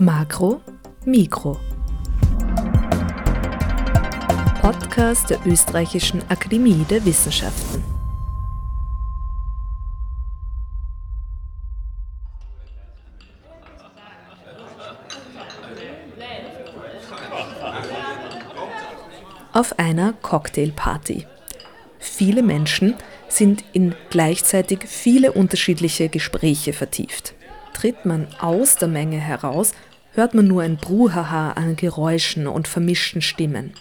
Makro, Mikro. Podcast der Österreichischen Akademie der Wissenschaften. Auf einer Cocktailparty. Viele Menschen sind in gleichzeitig viele unterschiedliche Gespräche vertieft. Tritt man aus der Menge heraus, hört man nur ein Bruhaha an Geräuschen und vermischten Stimmen.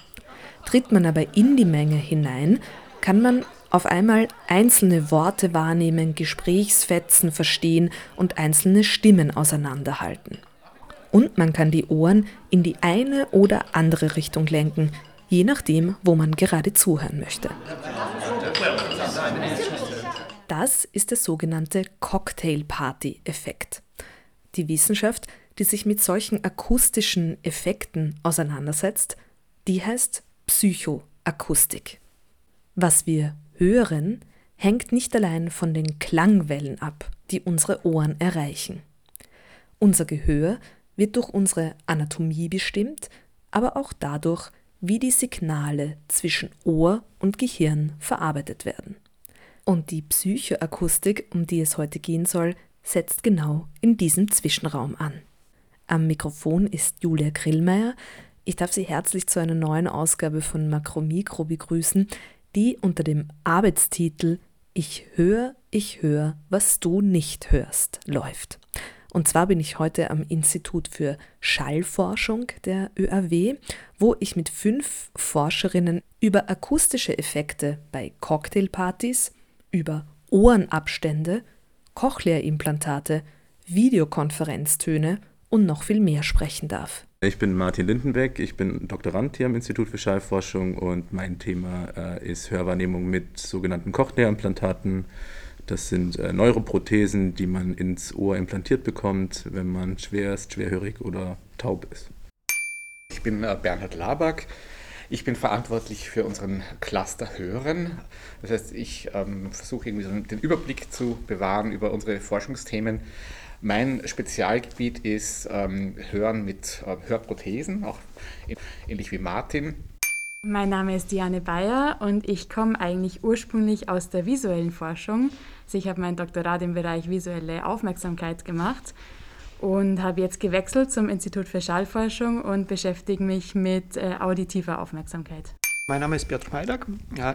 Tritt man aber in die Menge hinein, kann man auf einmal einzelne Worte wahrnehmen, Gesprächsfetzen verstehen und einzelne Stimmen auseinanderhalten. Und man kann die Ohren in die eine oder andere Richtung lenken, je nachdem, wo man gerade zuhören möchte. Das ist der sogenannte Cocktail-Party-Effekt. Die Wissenschaft, die sich mit solchen akustischen Effekten auseinandersetzt, die heißt Psychoakustik. Was wir hören, hängt nicht allein von den Klangwellen ab, die unsere Ohren erreichen. Unser Gehör wird durch unsere Anatomie bestimmt, aber auch dadurch, wie die Signale zwischen Ohr und Gehirn verarbeitet werden. Und die Psychoakustik, um die es heute gehen soll, setzt genau in diesem Zwischenraum an. Am Mikrofon ist Julia Grillmeier. Ich darf Sie herzlich zu einer neuen Ausgabe von Makromikro begrüßen, die unter dem Arbeitstitel Ich höre, ich höre, was du nicht hörst läuft. Und zwar bin ich heute am Institut für Schallforschung der ÖAW, wo ich mit fünf Forscherinnen über akustische Effekte bei Cocktailpartys, über Ohrenabstände, Cochlea-Implantate, Videokonferenztöne und noch viel mehr sprechen darf. Ich bin Martin Lindenbeck, ich bin Doktorand hier am Institut für Schallforschung und mein Thema äh, ist Hörwahrnehmung mit sogenannten Cochlea-Implantaten. Das sind äh, Neuroprothesen, die man ins Ohr implantiert bekommt, wenn man schwer ist, schwerhörig oder taub ist. Ich bin äh, Bernhard Laback. Ich bin verantwortlich für unseren Cluster Hören. Das heißt, ich ähm, versuche irgendwie so den Überblick zu bewahren über unsere Forschungsthemen. Mein Spezialgebiet ist ähm, Hören mit äh, Hörprothesen, auch ähnlich wie Martin. Mein Name ist Diane Bayer und ich komme eigentlich ursprünglich aus der visuellen Forschung. Also ich habe mein Doktorat im Bereich visuelle Aufmerksamkeit gemacht und habe jetzt gewechselt zum Institut für Schallforschung und beschäftige mich mit äh, auditiver Aufmerksamkeit. Mein Name ist Piotr Majdak.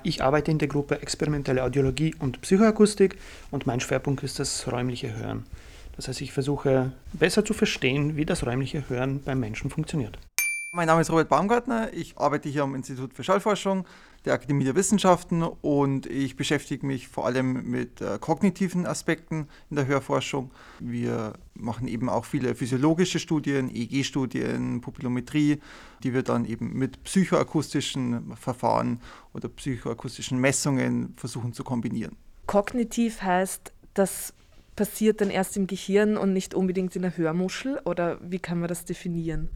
Ich arbeite in der Gruppe Experimentelle Audiologie und Psychoakustik und mein Schwerpunkt ist das räumliche Hören. Das heißt, ich versuche besser zu verstehen, wie das räumliche Hören beim Menschen funktioniert. Mein Name ist Robert Baumgartner. Ich arbeite hier am Institut für Schallforschung der Akademie der Wissenschaften und ich beschäftige mich vor allem mit äh, kognitiven Aspekten in der Hörforschung. Wir machen eben auch viele physiologische Studien, EEG-Studien, Pupillometrie, die wir dann eben mit psychoakustischen Verfahren oder psychoakustischen Messungen versuchen zu kombinieren. Kognitiv heißt, dass passiert dann erst im Gehirn und nicht unbedingt in der Hörmuschel? Oder wie kann man das definieren?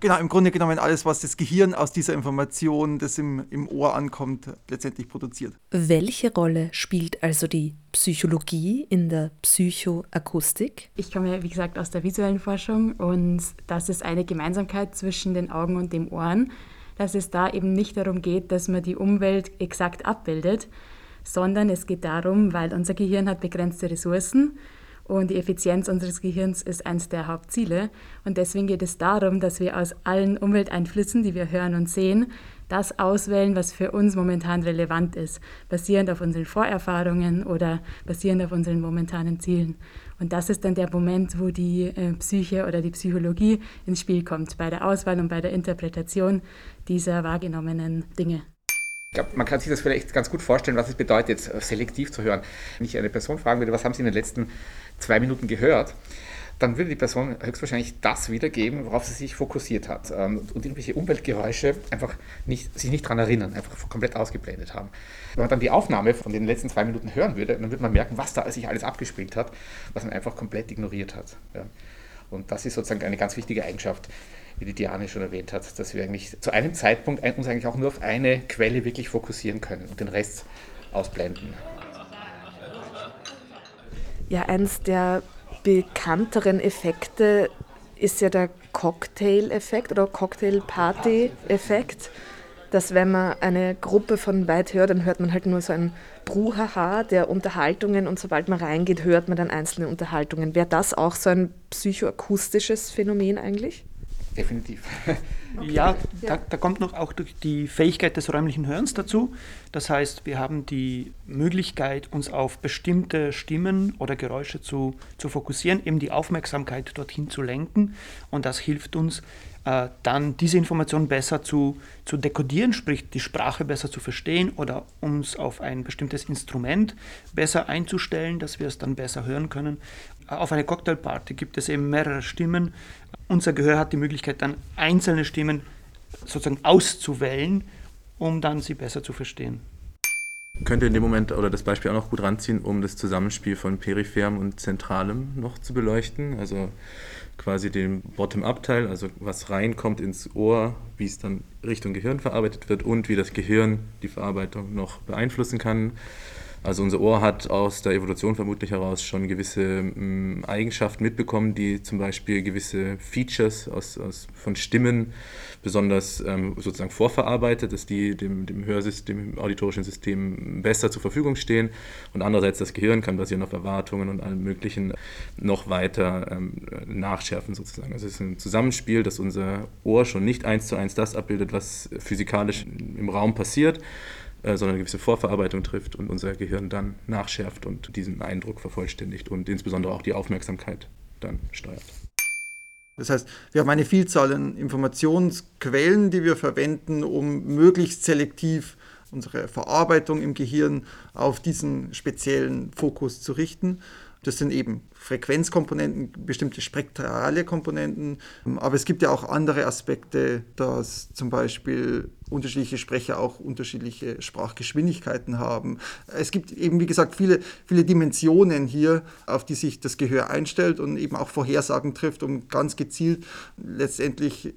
Genau, im Grunde genommen alles, was das Gehirn aus dieser Information, das im, im Ohr ankommt, letztendlich produziert. Welche Rolle spielt also die Psychologie in der Psychoakustik? Ich komme ja, wie gesagt, aus der visuellen Forschung und das ist eine Gemeinsamkeit zwischen den Augen und dem Ohren, dass es da eben nicht darum geht, dass man die Umwelt exakt abbildet, sondern es geht darum, weil unser Gehirn hat begrenzte Ressourcen und die Effizienz unseres Gehirns ist eines der Hauptziele. Und deswegen geht es darum, dass wir aus allen Umwelteinflüssen, die wir hören und sehen, das auswählen, was für uns momentan relevant ist, basierend auf unseren Vorerfahrungen oder basierend auf unseren momentanen Zielen. Und das ist dann der Moment, wo die äh, Psyche oder die Psychologie ins Spiel kommt, bei der Auswahl und bei der Interpretation dieser wahrgenommenen Dinge. Glaube, man kann sich das vielleicht ganz gut vorstellen, was es bedeutet, selektiv zu hören. Wenn ich eine Person fragen würde, was haben Sie in den letzten zwei Minuten gehört, dann würde die Person höchstwahrscheinlich das wiedergeben, worauf sie sich fokussiert hat ähm, und irgendwelche Umweltgeräusche einfach nicht, sich nicht daran erinnern, einfach komplett ausgeblendet haben. Wenn man dann die Aufnahme von den letzten zwei Minuten hören würde, dann würde man merken, was da sich alles abgespielt hat, was man einfach komplett ignoriert hat. Und das ist sozusagen eine ganz wichtige Eigenschaft wie die Diane schon erwähnt hat, dass wir eigentlich zu einem Zeitpunkt uns eigentlich auch nur auf eine Quelle wirklich fokussieren können und den Rest ausblenden. Ja, eins der bekannteren Effekte ist ja der Cocktail-Effekt oder Cocktail-Party-Effekt, dass wenn man eine Gruppe von weit hört, dann hört man halt nur so ein Bruhaha der Unterhaltungen und sobald man reingeht, hört man dann einzelne Unterhaltungen. Wäre das auch so ein psychoakustisches Phänomen eigentlich? Definitiv. Okay. Ja, da, da, kommt noch auch die Fähigkeit des räumlichen Hörens dazu. Das heißt, wir haben die Möglichkeit, uns auf bestimmte Stimmen oder Geräusche zu, zu fokussieren, eben die Aufmerksamkeit dorthin zu lenken. Und das hilft uns äh, dann, diese Information besser zu, zu dekodieren, sprich die Sprache besser zu verstehen oder uns auf ein bestimmtes Instrument besser einzustellen, dass wir es dann besser hören können. Auf einer Cocktailparty gibt es eben mehrere Stimmen unser Gehör hat die Möglichkeit, dann einzelne Stimmen sozusagen auszuwählen, um dann sie besser zu verstehen. Könnte in dem Moment oder das Beispiel auch noch gut ranziehen, um das Zusammenspiel von peripherem und zentralem noch zu beleuchten. Also quasi den Bottom-up-Teil, also was reinkommt ins Ohr, wie es dann Richtung Gehirn verarbeitet wird und wie das Gehirn die Verarbeitung noch beeinflussen kann. Also unser Ohr hat aus der Evolution vermutlich heraus schon gewisse ähm, Eigenschaften mitbekommen, die zum Beispiel gewisse Features aus, aus, von Stimmen besonders ähm, sozusagen vorverarbeitet, dass die dem, dem Hörsystem, dem auditorischen System besser zur Verfügung stehen. Und andererseits das Gehirn kann basieren auf Erwartungen und allem Möglichen noch weiter ähm, nachschärfen sozusagen. Also es ist ein Zusammenspiel, dass unser Ohr schon nicht eins zu eins das abbildet, was physikalisch im Raum passiert, sondern eine gewisse Vorverarbeitung trifft und unser Gehirn dann nachschärft und diesen Eindruck vervollständigt und insbesondere auch die Aufmerksamkeit dann steuert. Das heißt, wir haben eine Vielzahl an Informationsquellen, die wir verwenden, um möglichst selektiv unsere Verarbeitung im Gehirn auf diesen speziellen Fokus zu richten. Das sind eben Frequenzkomponenten, bestimmte spektrale Komponenten. Aber es gibt ja auch andere Aspekte, dass zum Beispiel unterschiedliche Sprecher auch unterschiedliche Sprachgeschwindigkeiten haben. Es gibt eben, wie gesagt, viele, viele Dimensionen hier, auf die sich das Gehör einstellt und eben auch Vorhersagen trifft, um ganz gezielt letztendlich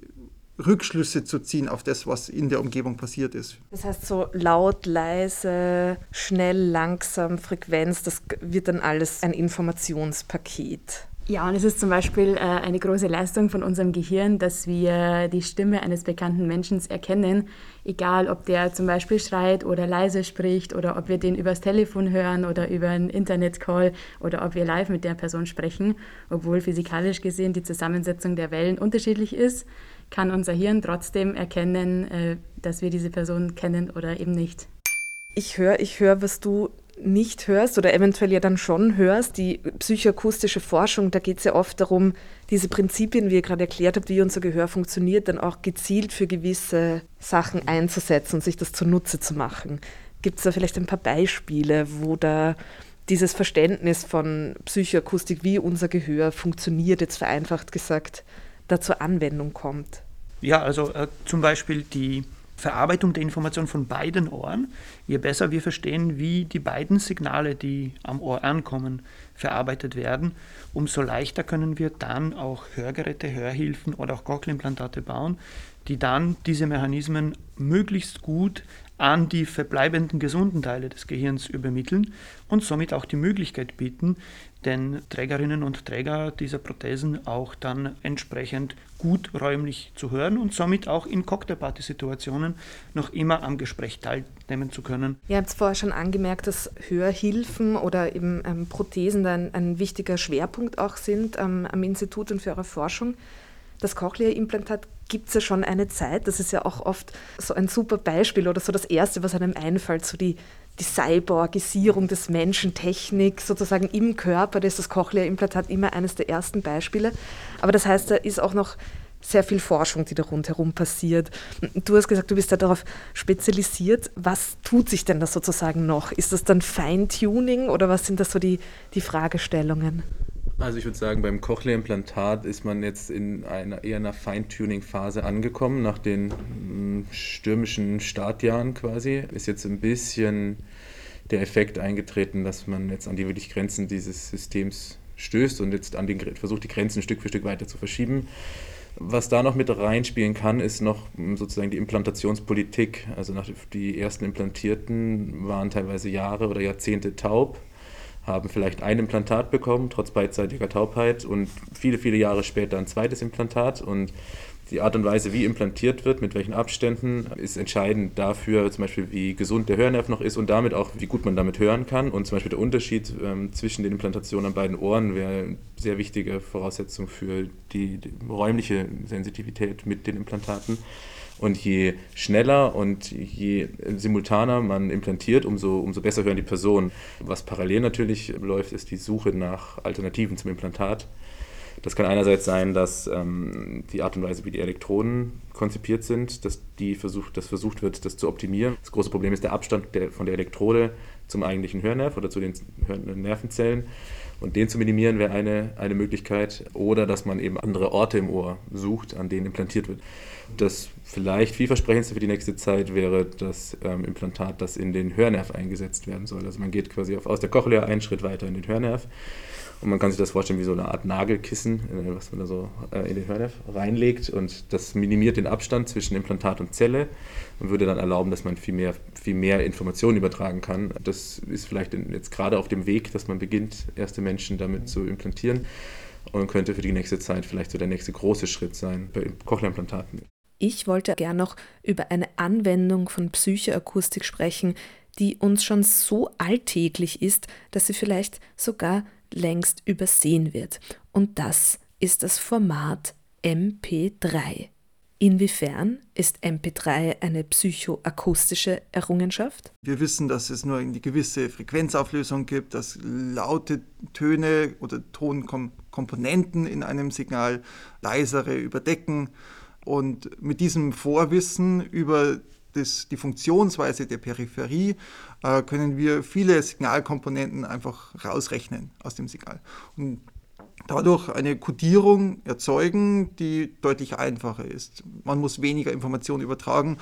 Rückschlüsse zu ziehen auf das, was in der Umgebung passiert ist. Das heißt so laut, leise, schnell, langsam, Frequenz, das wird dann alles ein Informationspaket. Ja, und es ist zum Beispiel äh, eine große Leistung von unserem Gehirn, dass wir die Stimme eines bekannten Menschen erkennen, egal ob der zum Beispiel schreit oder leise spricht oder ob wir den übers Telefon hören oder über einen Internetcall oder ob wir live mit der Person sprechen, obwohl physikalisch gesehen die Zusammensetzung der Wellen unterschiedlich ist kann unser Hirn trotzdem erkennen, äh, dass wir diese Person kennen oder eben nicht. Ich höre, ich höre, was du nicht hörst oder eventuell ja dann schon hörst. Die psychoakustische Forschung, da geht es ja oft darum, diese Prinzipien, wie ihr gerade erklärt habt, wie unser Gehör funktioniert, dann auch gezielt für gewisse Sachen einzusetzen und sich das zunutze zu machen. Gibt es da vielleicht ein paar Beispiele, wo da dieses Verständnis von Psychoakustik, wie unser Gehör funktioniert, jetzt vereinfacht gesagt, da zur Anwendung kommt? Ja, also äh, zum Beispiel die Verarbeitung der Information von beiden Ohren. Je besser wir verstehen, wie die beiden Signale, die am Ohr ankommen, verarbeitet werden, umso leichter können wir dann auch Hörgeräte, Hörhilfen oder auch Cochlearimplantate bauen, die dann diese Mechanismen möglichst gut an die verbleibenden gesunden Teile des Gehirns übermitteln und somit auch die Möglichkeit bieten, den Trägerinnen und Träger dieser Prothesen auch dann entsprechend gut räumlich zu hören und somit auch in Cocktailparty-Situationen noch immer am Gespräch teilnehmen zu können. Ihr habt es vorher schon angemerkt, dass Hörhilfen oder eben ähm, Prothesen ein, ein wichtiger Schwerpunkt auch sind ähm, am Institut und für eure Forschung. Das Cochlea-Implantat gibt es ja schon eine Zeit. Das ist ja auch oft so ein super Beispiel oder so das Erste, was einem einfällt, so die, die Cyborgisierung des Menschen, Technik sozusagen im Körper. Das ist das Cochlea-Implantat immer eines der ersten Beispiele. Aber das heißt, da ist auch noch sehr viel Forschung, die da rundherum passiert. Du hast gesagt, du bist da darauf spezialisiert. Was tut sich denn da sozusagen noch? Ist das dann Feintuning oder was sind das so die, die Fragestellungen? Also ich würde sagen, beim Cochlea-Implantat ist man jetzt in einer eher einer Feintuning-Phase angekommen, nach den mm, stürmischen Startjahren quasi. Ist jetzt ein bisschen der Effekt eingetreten, dass man jetzt an die wirklich Grenzen dieses Systems stößt und jetzt an den, versucht, die Grenzen Stück für Stück weiter zu verschieben. Was da noch mit reinspielen kann, ist noch mm, sozusagen die Implantationspolitik. Also die ersten Implantierten waren teilweise Jahre oder Jahrzehnte taub haben vielleicht ein Implantat bekommen, trotz beidseitiger Taubheit und viele, viele Jahre später ein zweites Implantat und die Art und Weise, wie implantiert wird, mit welchen Abständen, ist entscheidend dafür, zum Beispiel, wie gesund der Hörnerv noch ist und damit auch, wie gut man damit hören kann. Und zum Beispiel der Unterschied ähm, zwischen den Implantationen an beiden Ohren wäre eine sehr wichtige Voraussetzung für die, die räumliche Sensitivität mit den Implantaten. Und je schneller und je simultaner man implantiert, umso, umso besser hören die Personen. Was parallel natürlich läuft, ist die Suche nach Alternativen zum Implantat. Das kann einerseits sein, dass ähm, die Art und Weise, wie die Elektroden konzipiert sind, dass die versucht, dass versucht wird, das zu optimieren. Das große Problem ist der Abstand der, von der Elektrode zum eigentlichen Hörnerv oder zu den Nervenzellen. Und den zu minimieren wäre eine, eine Möglichkeit. Oder dass man eben andere Orte im Ohr sucht, an denen implantiert wird. Das vielleicht vielversprechendste für die nächste Zeit wäre das ähm, Implantat, das in den Hörnerv eingesetzt werden soll. Also man geht quasi auf, aus der Cochlea einen Schritt weiter in den Hörnerv und man kann sich das vorstellen wie so eine Art Nagelkissen, äh, was man da so äh, in den Hörnerv reinlegt. Und das minimiert den Abstand zwischen Implantat und Zelle und würde dann erlauben, dass man viel mehr, viel mehr Informationen übertragen kann. Das ist vielleicht jetzt gerade auf dem Weg, dass man beginnt, erste Menschen damit zu implantieren und könnte für die nächste Zeit vielleicht so der nächste große Schritt sein bei Cochlea-Implantaten. Ich wollte gern noch über eine Anwendung von Psychoakustik sprechen, die uns schon so alltäglich ist, dass sie vielleicht sogar längst übersehen wird. Und das ist das Format MP3. Inwiefern ist MP3 eine psychoakustische Errungenschaft? Wir wissen, dass es nur eine gewisse Frequenzauflösung gibt, dass laute Töne oder Tonkomponenten in einem Signal leisere überdecken. Und mit diesem Vorwissen über das, die Funktionsweise der Peripherie äh, können wir viele Signalkomponenten einfach rausrechnen aus dem Signal. Und dadurch eine Codierung erzeugen, die deutlich einfacher ist. Man muss weniger Informationen übertragen,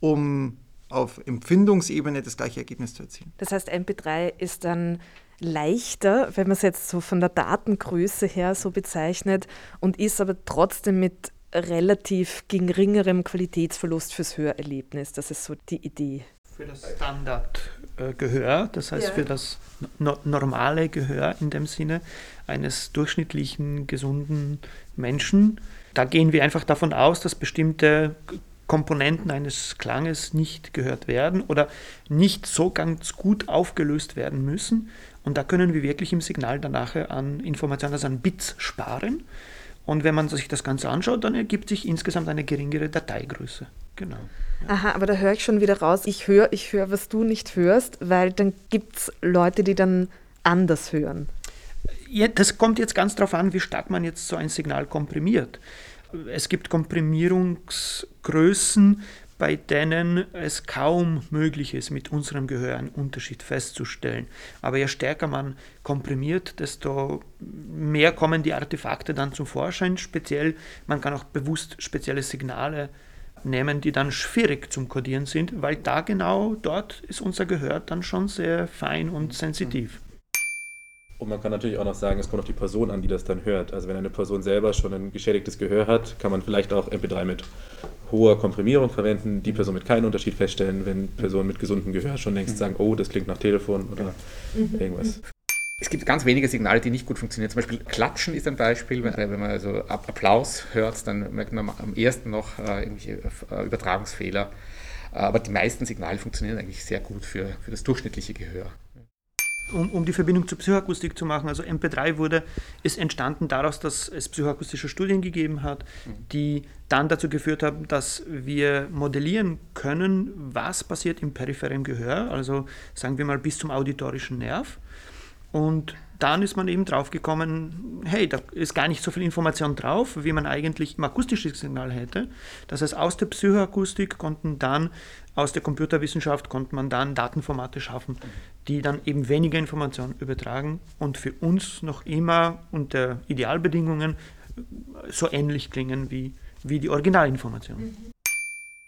um auf Empfindungsebene das gleiche Ergebnis zu erzielen. Das heißt, MP3 ist dann leichter, wenn man es jetzt so von der Datengröße her so bezeichnet und ist aber trotzdem mit relativ geringerem Qualitätsverlust fürs Hörerlebnis. Das ist so die Idee. Für das Standardgehör, das heißt ja. für das no normale Gehör in dem Sinne eines durchschnittlichen, gesunden Menschen. Da gehen wir einfach davon aus, dass bestimmte Komponenten eines Klanges nicht gehört werden oder nicht so ganz gut aufgelöst werden müssen. Und da können wir wirklich im Signal danach an Informationen, also an Bits sparen. Und wenn man sich das Ganze anschaut, dann ergibt sich insgesamt eine geringere Dateigröße. Genau. Ja. Aha, aber da höre ich schon wieder raus, ich höre, ich höre, was du nicht hörst, weil dann gibt es Leute, die dann anders hören. Ja, das kommt jetzt ganz darauf an, wie stark man jetzt so ein Signal komprimiert. Es gibt Komprimierungsgrößen, bei denen es kaum möglich ist, mit unserem Gehör einen Unterschied festzustellen. Aber je stärker man komprimiert, desto mehr kommen die Artefakte dann zum Vorschein. Speziell, man kann auch bewusst spezielle Signale nehmen, die dann schwierig zum Kodieren sind, weil da genau dort ist unser Gehör dann schon sehr fein und sensitiv. Und man kann natürlich auch noch sagen, es kommt auf die Person an, die das dann hört. Also wenn eine Person selber schon ein geschädigtes Gehör hat, kann man vielleicht auch MP3 mit hoher Komprimierung verwenden, die Person mit keinen Unterschied feststellen, wenn Personen mit gesundem Gehör schon längst sagen, oh, das klingt nach Telefon oder mhm. irgendwas. Es gibt ganz wenige Signale, die nicht gut funktionieren. Zum Beispiel Klatschen ist ein Beispiel. Wenn man also Applaus hört, dann merkt man am ersten noch äh, irgendwelche äh, Übertragungsfehler. Aber die meisten Signale funktionieren eigentlich sehr gut für, für das durchschnittliche Gehör um, um die Verbindung zur Psychoakustik zu machen, also MP3 wurde, ist entstanden daraus, dass es psychoakustische Studien gegeben hat, die dann dazu geführt haben, dass wir modellieren können, was passiert im peripheren Gehör, also sagen wir mal bis zum auditorischen Nerv. Und dann ist man eben drauf gekommen, hey, da ist gar nicht so viel Information drauf, wie man eigentlich im akustischen Signal hätte. Das heißt, aus der Psychoakustik konnten dann, aus der Computerwissenschaft konnte man dann Datenformate schaffen, die dann eben weniger Informationen übertragen und für uns noch immer unter Idealbedingungen so ähnlich klingen wie, wie die Originalinformation.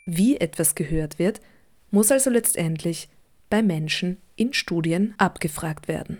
Wie etwas gehört wird, muss also letztendlich bei Menschen in Studien abgefragt werden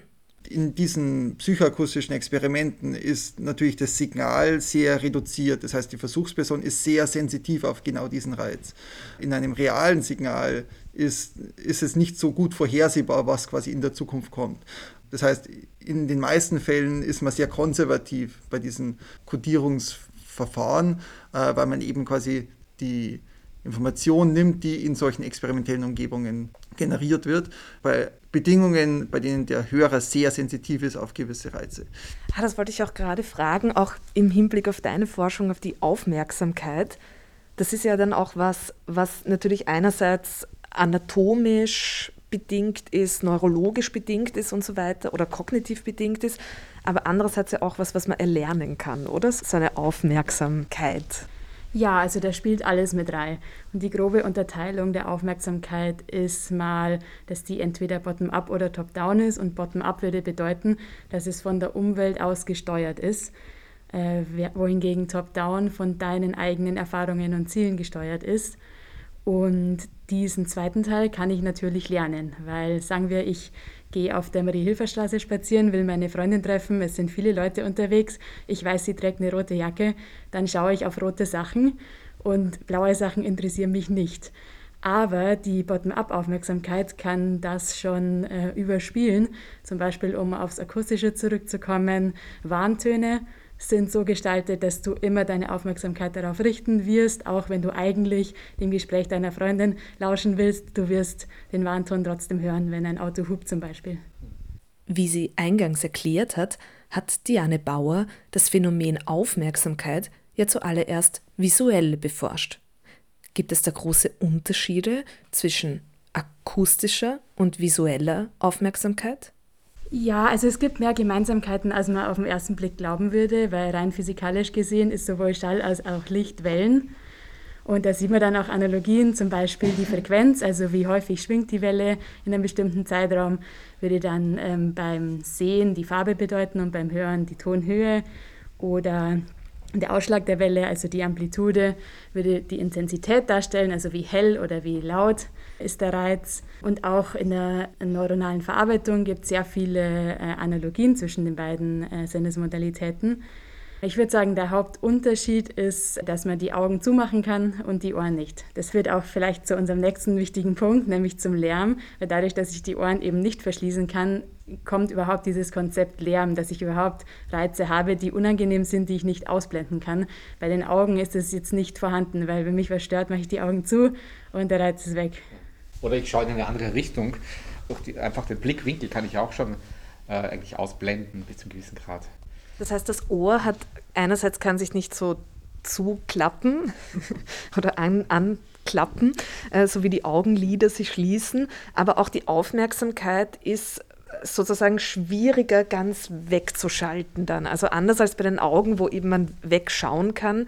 in diesen psychoakustischen Experimenten ist natürlich das Signal sehr reduziert. Das heißt, die Versuchsperson ist sehr sensitiv auf genau diesen Reiz. In einem realen Signal ist, ist es nicht so gut vorhersehbar, was quasi in der Zukunft kommt. Das heißt, in den meisten Fällen ist man sehr konservativ bei diesen Codierungsverfahren, äh, weil man eben quasi die Information nimmt, die in solchen experimentellen Umgebungen generiert wird, bei Bedingungen, bei denen der Hörer sehr sensitiv ist auf gewisse Reize. Ah, das wollte ich auch gerade fragen, auch im Hinblick auf deine Forschung, auf die Aufmerksamkeit. Das ist ja dann auch was, was natürlich einerseits anatomisch bedingt ist, neurologisch bedingt ist und so weiter oder kognitiv bedingt ist, aber andererseits ja auch was, was man erlernen kann, oder? So Aufmerksamkeit. Ja, also da spielt alles mit rein. Und die grobe Unterteilung der Aufmerksamkeit ist mal, dass die entweder bottom-up oder top-down ist. Und bottom-up würde bedeuten, dass es von der Umwelt aus gesteuert ist, äh, wohingegen top-down von deinen eigenen Erfahrungen und Zielen gesteuert ist. Und diesen zweiten Teil kann ich natürlich lernen, weil sagen wir, ich gehe auf der Marie-Hilfer-Straße spazieren, will meine Freundin treffen, es sind viele Leute unterwegs, ich weiß, sie trägt eine rote Jacke, dann schaue ich auf rote Sachen und blaue Sachen interessieren mich nicht. Aber die Bottom-up-Aufmerksamkeit kann das schon äh, überspielen. Zum Beispiel, um aufs Akustische zurückzukommen, Warntöne sind so gestaltet, dass du immer deine Aufmerksamkeit darauf richten wirst, auch wenn du eigentlich dem Gespräch deiner Freundin lauschen willst. Du wirst den Warnton trotzdem hören, wenn ein Auto hupt zum Beispiel. Wie sie eingangs erklärt hat, hat Diane Bauer das Phänomen Aufmerksamkeit ja zuallererst visuell beforscht. Gibt es da große Unterschiede zwischen akustischer und visueller Aufmerksamkeit? Ja, also es gibt mehr Gemeinsamkeiten, als man auf den ersten Blick glauben würde, weil rein physikalisch gesehen ist sowohl Schall als auch Licht Wellen. Und da sieht man dann auch Analogien, zum Beispiel die Frequenz, also wie häufig schwingt die Welle in einem bestimmten Zeitraum, würde dann ähm, beim Sehen die Farbe bedeuten und beim Hören die Tonhöhe. Oder der Ausschlag der Welle, also die Amplitude, würde die Intensität darstellen, also wie hell oder wie laut ist der Reiz. Und auch in der neuronalen Verarbeitung gibt es sehr viele äh, Analogien zwischen den beiden äh, Sinnesmodalitäten. Ich würde sagen, der Hauptunterschied ist, dass man die Augen zumachen kann und die Ohren nicht. Das führt auch vielleicht zu unserem nächsten wichtigen Punkt, nämlich zum Lärm. Weil dadurch, dass ich die Ohren eben nicht verschließen kann, kommt überhaupt dieses Konzept Lärm, dass ich überhaupt Reize habe, die unangenehm sind, die ich nicht ausblenden kann. Bei den Augen ist es jetzt nicht vorhanden, weil wenn mich was stört, mache ich die Augen zu und der Reiz ist weg. Oder ich schaue in eine andere Richtung. Durch die, einfach den Blickwinkel kann ich auch schon äh, eigentlich ausblenden bis zu einem gewissen Grad. Das heißt, das Ohr hat einerseits kann sich nicht so zuklappen oder an, anklappen, äh, so wie die Augenlider sich schließen, aber auch die Aufmerksamkeit ist sozusagen schwieriger ganz wegzuschalten dann. Also anders als bei den Augen, wo eben man wegschauen kann,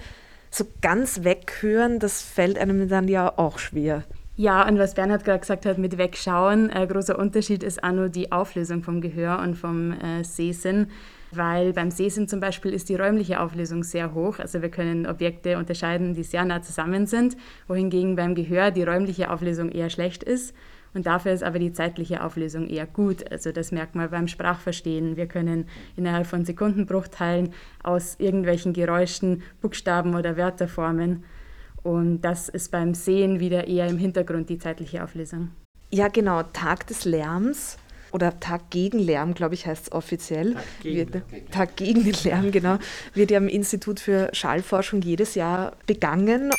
so ganz weghören, das fällt einem dann ja auch schwer. Ja, und was Bernhard gerade gesagt hat mit Wegschauen, ein großer Unterschied ist auch nur die Auflösung vom Gehör und vom äh, Sehsinn, weil beim Sehsinn zum Beispiel ist die räumliche Auflösung sehr hoch. Also wir können Objekte unterscheiden, die sehr nah zusammen sind, wohingegen beim Gehör die räumliche Auflösung eher schlecht ist. Und dafür ist aber die zeitliche Auflösung eher gut. Also das merkt man beim Sprachverstehen. Wir können innerhalb von Sekundenbruchteilen aus irgendwelchen Geräuschen Buchstaben oder Wörter formen. Und das ist beim Sehen wieder eher im Hintergrund die zeitliche Auflösung. Ja, genau. Tag des Lärms oder Tag gegen Lärm, glaube ich, heißt es offiziell. Tag gegen, wird, Tag gegen den Lärm, genau. Wird ja am Institut für Schallforschung jedes Jahr begangen.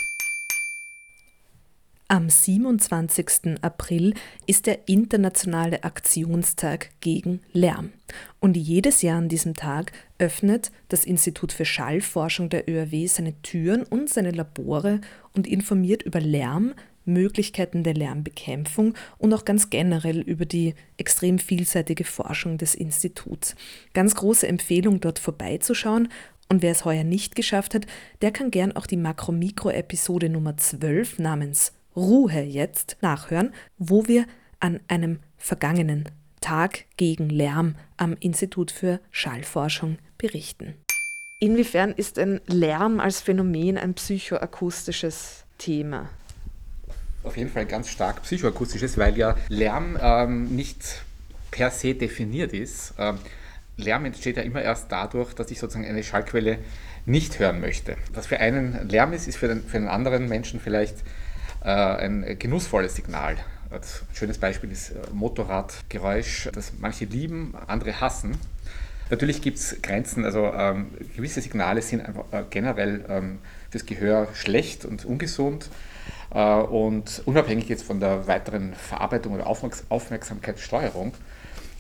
Am 27. April ist der internationale Aktionstag gegen Lärm. Und jedes Jahr an diesem Tag öffnet das Institut für Schallforschung der ÖRW seine Türen und seine Labore und informiert über Lärm, Möglichkeiten der Lärmbekämpfung und auch ganz generell über die extrem vielseitige Forschung des Instituts. Ganz große Empfehlung, dort vorbeizuschauen. Und wer es heuer nicht geschafft hat, der kann gern auch die Makro-Mikro-Episode Nummer 12 namens Ruhe jetzt nachhören, wo wir an einem vergangenen Tag gegen Lärm am Institut für Schallforschung berichten. Inwiefern ist ein Lärm als Phänomen ein psychoakustisches Thema? Auf jeden Fall ganz stark psychoakustisches, weil ja Lärm ähm, nicht per se definiert ist. Ähm, Lärm entsteht ja immer erst dadurch, dass ich sozusagen eine Schallquelle nicht hören möchte. Was für einen Lärm ist, ist für den, für einen anderen Menschen vielleicht äh, ein genussvolles Signal. Ein schönes Beispiel ist äh, Motorradgeräusch, das manche lieben, andere hassen. Natürlich gibt es Grenzen, also ähm, gewisse Signale sind einfach äh, generell ähm, fürs Gehör schlecht und ungesund. Äh, und unabhängig jetzt von der weiteren Verarbeitung oder Aufmerks Aufmerksamkeitssteuerung,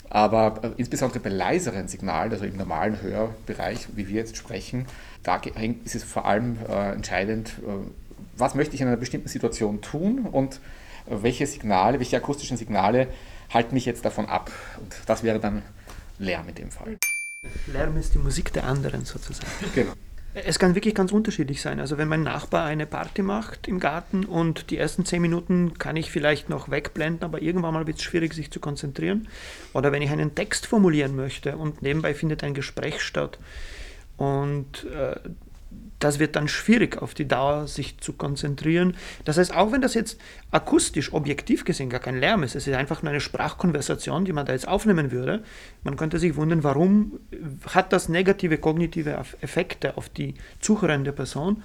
aber äh, insbesondere bei leiseren Signalen, also im normalen Hörbereich, wie wir jetzt sprechen, da ist es vor allem äh, entscheidend, äh, was möchte ich in einer bestimmten Situation tun und welche Signale, welche akustischen Signale halten mich jetzt davon ab. Und das wäre dann Lärm in dem Fall. Lärm ist die Musik der anderen sozusagen. Genau. Es kann wirklich ganz unterschiedlich sein. Also wenn mein Nachbar eine Party macht im Garten und die ersten zehn Minuten kann ich vielleicht noch wegblenden, aber irgendwann mal wird es schwierig, sich zu konzentrieren. Oder wenn ich einen Text formulieren möchte und nebenbei findet ein Gespräch statt und äh, das wird dann schwierig auf die Dauer sich zu konzentrieren. Das heißt, auch wenn das jetzt akustisch, objektiv gesehen gar kein Lärm ist, es ist einfach nur eine Sprachkonversation, die man da jetzt aufnehmen würde, man könnte sich wundern, warum hat das negative kognitive Effekte auf die zuhörende Person,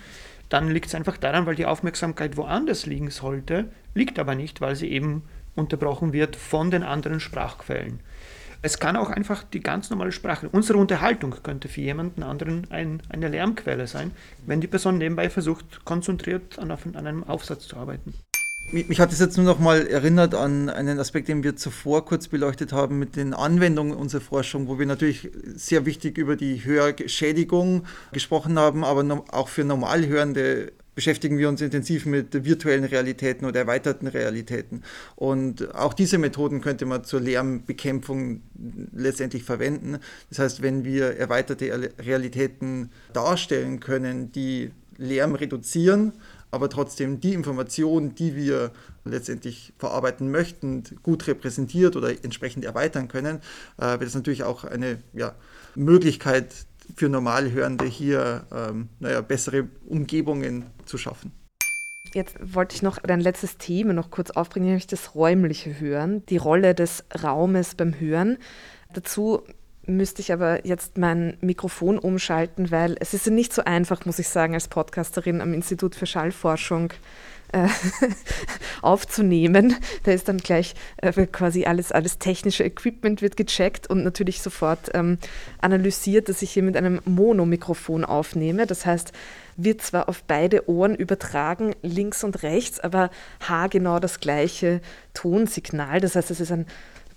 dann liegt es einfach daran, weil die Aufmerksamkeit woanders liegen sollte, liegt aber nicht, weil sie eben unterbrochen wird von den anderen Sprachquellen. Es kann auch einfach die ganz normale Sprache. Unsere Unterhaltung könnte für jemanden anderen ein, eine Lärmquelle sein, wenn die Person nebenbei versucht, konzentriert an, an einem Aufsatz zu arbeiten. Mich hat es jetzt nur noch mal erinnert an einen Aspekt, den wir zuvor kurz beleuchtet haben mit den Anwendungen unserer Forschung, wo wir natürlich sehr wichtig über die Hörschädigung gesprochen haben, aber auch für Normalhörende beschäftigen wir uns intensiv mit virtuellen Realitäten oder erweiterten Realitäten. Und auch diese Methoden könnte man zur Lärmbekämpfung letztendlich verwenden. Das heißt, wenn wir erweiterte Realitäten darstellen können, die Lärm reduzieren, aber trotzdem die Information, die wir letztendlich verarbeiten möchten, gut repräsentiert oder entsprechend erweitern können, äh, wäre das natürlich auch eine ja, Möglichkeit, für Normalhörende hier ähm, naja, bessere Umgebungen zu schaffen. Jetzt wollte ich noch ein letztes Thema noch kurz aufbringen, nämlich das räumliche Hören, die Rolle des Raumes beim Hören. Dazu müsste ich aber jetzt mein Mikrofon umschalten, weil es ist nicht so einfach, muss ich sagen, als Podcasterin am Institut für Schallforschung äh, aufzunehmen. Da ist dann gleich äh, quasi alles, alles technische Equipment wird gecheckt und natürlich sofort ähm, analysiert, dass ich hier mit einem Monomikrofon aufnehme. Das heißt, wird zwar auf beide Ohren übertragen, links und rechts, aber haargenau das gleiche Tonsignal. Das heißt, es ist ein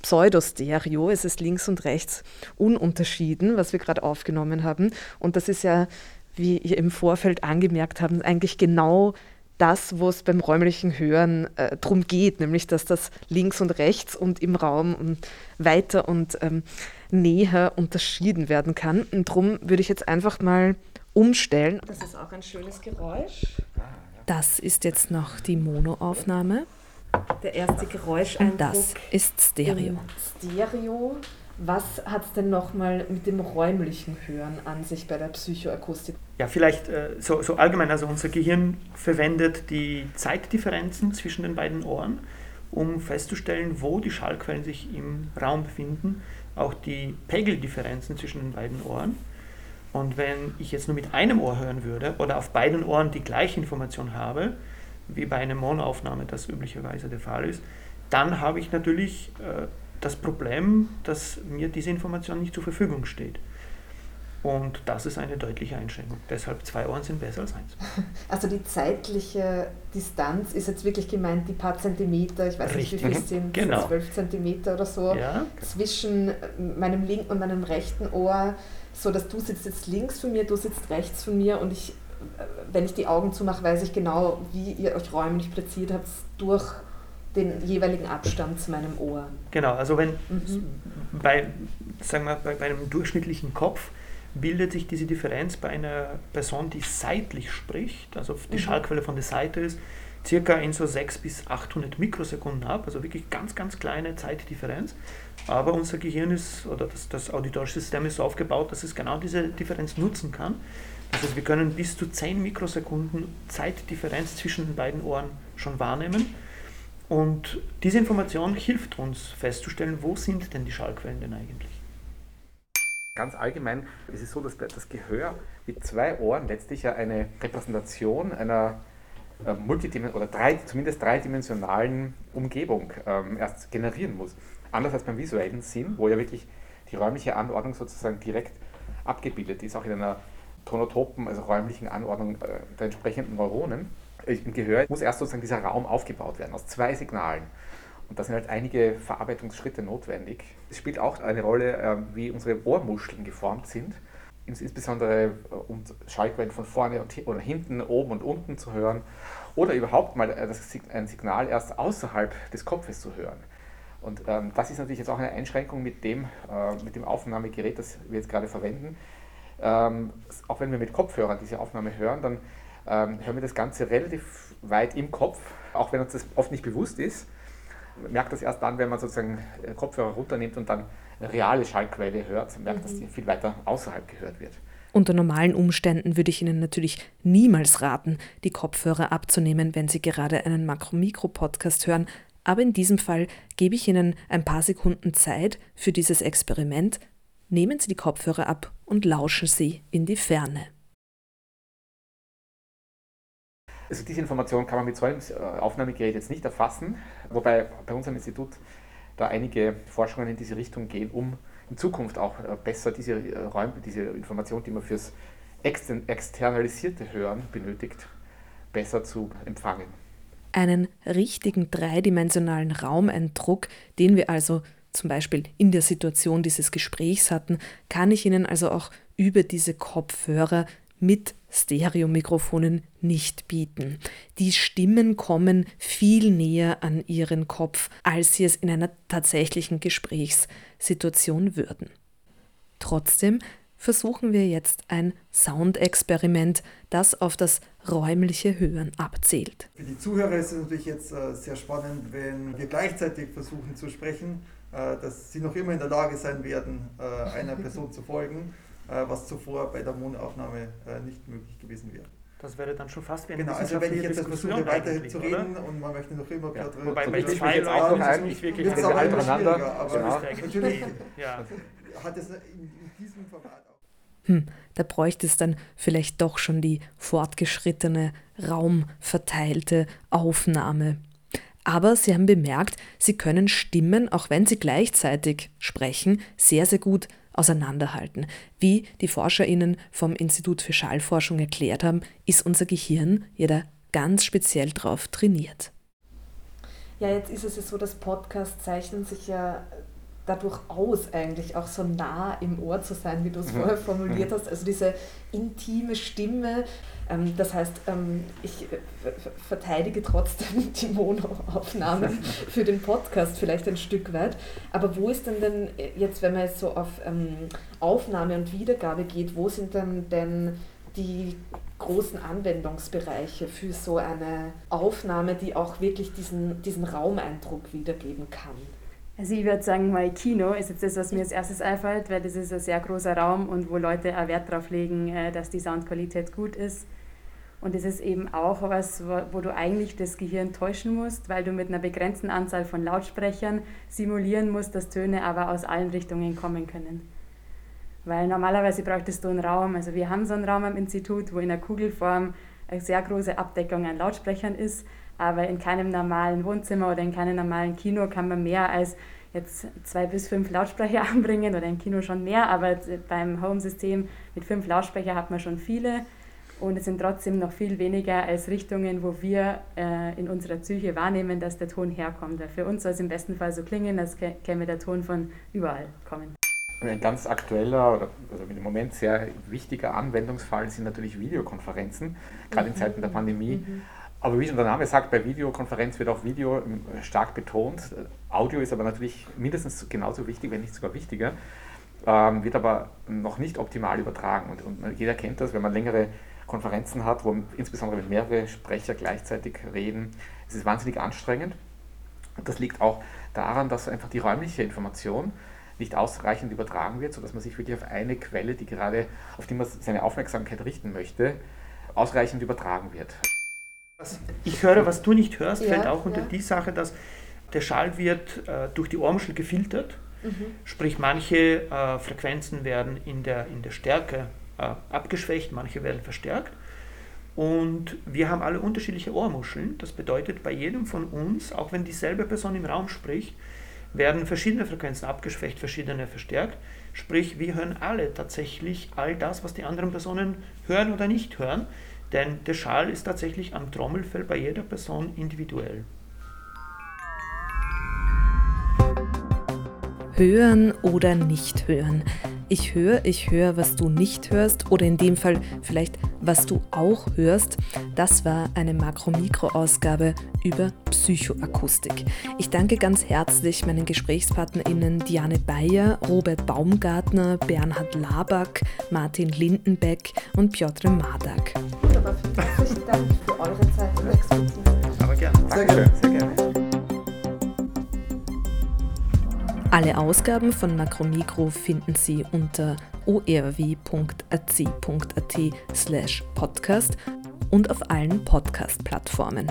Pseudostereo, es ist links und rechts ununterschieden, was wir gerade aufgenommen haben. Und das ist ja, wie ihr im Vorfeld angemerkt habt, eigentlich genau das, wo es beim räumlichen Hören äh, darum geht, nämlich dass das links und rechts und im Raum und weiter und ähm, näher unterschieden werden kann. Und darum würde ich jetzt einfach mal umstellen. Das ist auch ein schönes Geräusch. Das ist jetzt noch die Monoaufnahme. Der erste Geräuscheindruck. Das ist Stereo. Stereo was hat es denn nochmal mit dem räumlichen Hören an sich bei der Psychoakustik? Ja, vielleicht äh, so, so, allgemein. Also unser Gehirn verwendet die Zeitdifferenzen zwischen den beiden Ohren, um festzustellen, wo die Schallquellen sich im Raum befinden. Auch die Pegeldifferenzen zwischen den beiden Ohren. Und wenn ich jetzt nur mit einem Ohr hören würde oder auf beiden Ohren die gleiche Information habe, wie bei einer Monoaufnahme das üblicherweise der Fall ist, dann habe ich natürlich äh, das Problem, dass mir diese Information nicht zur Verfügung steht. Und das ist eine deutliche Einschränkung. Deshalb zwei Ohren sind besser als eins. Also die zeitliche Distanz ist jetzt wirklich gemeint, die paar Zentimeter, ich weiß Richtig. nicht, wie viel sind, genau. zwölf Zentimeter oder so, ja. zwischen meinem linken und meinem rechten Ohr, so dass du sitzt jetzt links von mir, du sitzt rechts von mir und ich, wenn ich die Augen zumache, weiß ich genau, wie ihr euch räumlich platziert habt, durch den jeweiligen Abstand zu meinem Ohr. Genau, also wenn mhm. bei, sagen wir, bei, bei einem durchschnittlichen Kopf bildet sich diese Differenz bei einer Person, die seitlich spricht, also die mhm. Schallquelle von der Seite ist, circa in so 600 bis 800 Mikrosekunden ab, also wirklich ganz, ganz kleine Zeitdifferenz. Aber unser Gehirn ist, oder das, das auditorische System ist so aufgebaut, dass es genau diese Differenz nutzen kann. Das heißt, wir können bis zu 10 Mikrosekunden Zeitdifferenz zwischen den beiden Ohren schon wahrnehmen. Und diese Information hilft uns festzustellen, wo sind denn die Schallquellen denn eigentlich. Ganz allgemein ist es so, dass das Gehör mit zwei Ohren letztlich ja eine Repräsentation einer äh, oder drei, zumindest dreidimensionalen Umgebung ähm, erst generieren muss. Anders als beim visuellen Sinn, wo ja wirklich die räumliche Anordnung sozusagen direkt abgebildet ist, auch in einer tonotopen, also räumlichen Anordnung äh, der entsprechenden Neuronen. Im Gehör muss erst sozusagen dieser Raum aufgebaut werden aus zwei Signalen. Und da sind halt einige Verarbeitungsschritte notwendig. Es spielt auch eine Rolle, äh, wie unsere Ohrmuscheln geformt sind insbesondere äh, um Schallquellen von vorne und oder hinten, oben und unten zu hören oder überhaupt mal äh, ein Signal erst außerhalb des Kopfes zu hören. Und ähm, das ist natürlich jetzt auch eine Einschränkung mit dem, äh, mit dem Aufnahmegerät, das wir jetzt gerade verwenden. Ähm, auch wenn wir mit Kopfhörern diese Aufnahme hören, dann ähm, hören wir das Ganze relativ weit im Kopf, auch wenn uns das oft nicht bewusst ist. Man merkt das erst dann, wenn man sozusagen äh, Kopfhörer runternimmt und dann reale Schallquelle hört, merkt, mhm. dass die viel weiter außerhalb gehört wird. Unter normalen Umständen würde ich Ihnen natürlich niemals raten, die Kopfhörer abzunehmen, wenn Sie gerade einen Makro-Mikro-Podcast hören, aber in diesem Fall gebe ich Ihnen ein paar Sekunden Zeit für dieses Experiment. Nehmen Sie die Kopfhörer ab und lauschen Sie in die Ferne. Also diese Information kann man mit so einem äh, Aufnahmegerät jetzt nicht erfassen, wobei bei unserem Institut da einige Forschungen in diese Richtung gehen, um in Zukunft auch äh, besser diese, äh, Räume, diese Information, die man fürs externalisierte Hören benötigt, besser zu empfangen. Einen richtigen dreidimensionalen Raumeindruck, den wir also zum Beispiel in der Situation dieses Gesprächs hatten, kann ich Ihnen also auch über diese Kopfhörer mit Stereomikrofonen nicht bieten. Die Stimmen kommen viel näher an ihren Kopf, als sie es in einer tatsächlichen Gesprächssituation würden. Trotzdem versuchen wir jetzt ein Soundexperiment, das auf das räumliche Hören abzielt. Für die Zuhörer ist es natürlich jetzt äh, sehr spannend, wenn wir gleichzeitig versuchen zu sprechen, äh, dass sie noch immer in der Lage sein werden, äh, einer Person zu folgen. Äh, was zuvor bei der Mondaufnahme äh, nicht möglich gewesen wäre. Das wäre dann schon fast wie eine Genau, also wenn ich jetzt versuche weiter zu reden oder? und man möchte noch immer ja. drin. Wobei bei zwei Leuten ist es nicht wirklich wird es auch immer schwieriger, aber genau. natürlich ja. hat es in, in diesem Format auch. Hm, da bräuchte es dann vielleicht doch schon die fortgeschrittene, raumverteilte Aufnahme. Aber Sie haben bemerkt, Sie können Stimmen, auch wenn Sie gleichzeitig sprechen, sehr, sehr gut auseinanderhalten. Wie die ForscherInnen vom Institut für Schallforschung erklärt haben, ist unser Gehirn ja da ganz speziell drauf trainiert. Ja, jetzt ist es ja so, dass Podcasts zeichnen sich ja dadurch aus, eigentlich auch so nah im Ohr zu sein, wie du es mhm. vorher formuliert mhm. hast. Also diese intime Stimme. Ähm, das heißt, ähm, ich äh, verteidige trotzdem die Monoaufnahmen für den Podcast vielleicht ein Stück weit. Aber wo ist denn denn jetzt, wenn man jetzt so auf ähm, Aufnahme und Wiedergabe geht, wo sind denn denn die großen Anwendungsbereiche für so eine Aufnahme, die auch wirklich diesen, diesen Raumeindruck wiedergeben kann? Also ich würde sagen, mal Kino ist jetzt das, was mir als erstes einfällt, weil das ist ein sehr großer Raum und wo Leute auch Wert darauf legen, äh, dass die Soundqualität gut ist. Und es ist eben auch was, wo du eigentlich das Gehirn täuschen musst, weil du mit einer begrenzten Anzahl von Lautsprechern simulieren musst, dass Töne aber aus allen Richtungen kommen können. Weil normalerweise bräuchtest du einen Raum, also wir haben so einen Raum am Institut, wo in einer Kugelform eine sehr große Abdeckung an Lautsprechern ist aber in keinem normalen Wohnzimmer oder in keinem normalen Kino kann man mehr als jetzt zwei bis fünf Lautsprecher anbringen oder im Kino schon mehr, aber beim Home-System mit fünf Lautsprecher hat man schon viele und es sind trotzdem noch viel weniger als Richtungen, wo wir äh, in unserer Psyche wahrnehmen, dass der Ton herkommt. Weil für uns soll es im besten Fall so klingen, als käme der Ton von überall kommen. Ein ganz aktueller oder also im Moment sehr wichtiger Anwendungsfall sind natürlich Videokonferenzen, gerade in Zeiten der mhm. Pandemie. Mhm. Aber wie schon der Name sagt, bei Videokonferenz wird auch Video ähm, stark betont. Audio ist aber natürlich mindestens genauso wichtig, wenn nicht sogar wichtiger, ähm, wird aber noch nicht optimal übertragen. Und, und, jeder kennt das, wenn man längere Konferenzen hat, wo insbesondere mehrere Sprecher gleichzeitig reden, es ist wahnsinnig anstrengend. Und das liegt auch daran, dass einfach die räumliche Information nicht ausreichend übertragen wird, sodass man sich wirklich auf eine Quelle, die gerade, auf die man seine Aufmerksamkeit richten möchte, ausreichend übertragen wird. Ich höre, was du nicht hörst, ja, fällt auch unter ja. die Sache, dass der Schall wird äh, durch die Ohrmuschel gefiltert. Mhm. Sprich, manche äh, Frequenzen werden in der, in der Stärke äh, abgeschwächt, manche werden verstärkt. Und wir haben alle unterschiedliche Ohrmuscheln. Das bedeutet, bei jedem von uns, auch wenn dieselbe Person im Raum spricht, werden verschiedene Frequenzen abgeschwächt, verschiedene verstärkt. Sprich, wir hören alle tatsächlich all das, was die anderen Personen hören oder nicht hören. Denn der Schall ist tatsächlich am Trommelfell bei jeder Person individuell. Hören oder nicht hören. Ich höre, ich höre, was du nicht hörst oder in dem Fall vielleicht, was du auch hörst. Das war eine Makro-Mikro-Ausgabe über Psychoakustik. Ich danke ganz herzlich meinen GesprächspartnerInnen Diane Bayer, Robert Baumgartner, Bernhard Laback, Martin Lindenbeck und Piotr Madak. Wunderbar, herzlichen Dank für eure Zeit und Expertise. Aber gerne. Sehr gerne. Sehr gerne. Alle Ausgaben von Makromikro finden Sie unter orw.ac.at slash podcast und auf allen Podcast-Plattformen.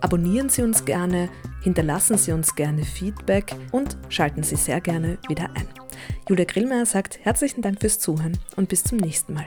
Abonnieren Sie uns gerne, hinterlassen Sie uns gerne Feedback und schalten Sie sehr gerne wieder ein. Julia Grillmeier sagt herzlichen Dank fürs Zuhören und bis zum nächsten Mal.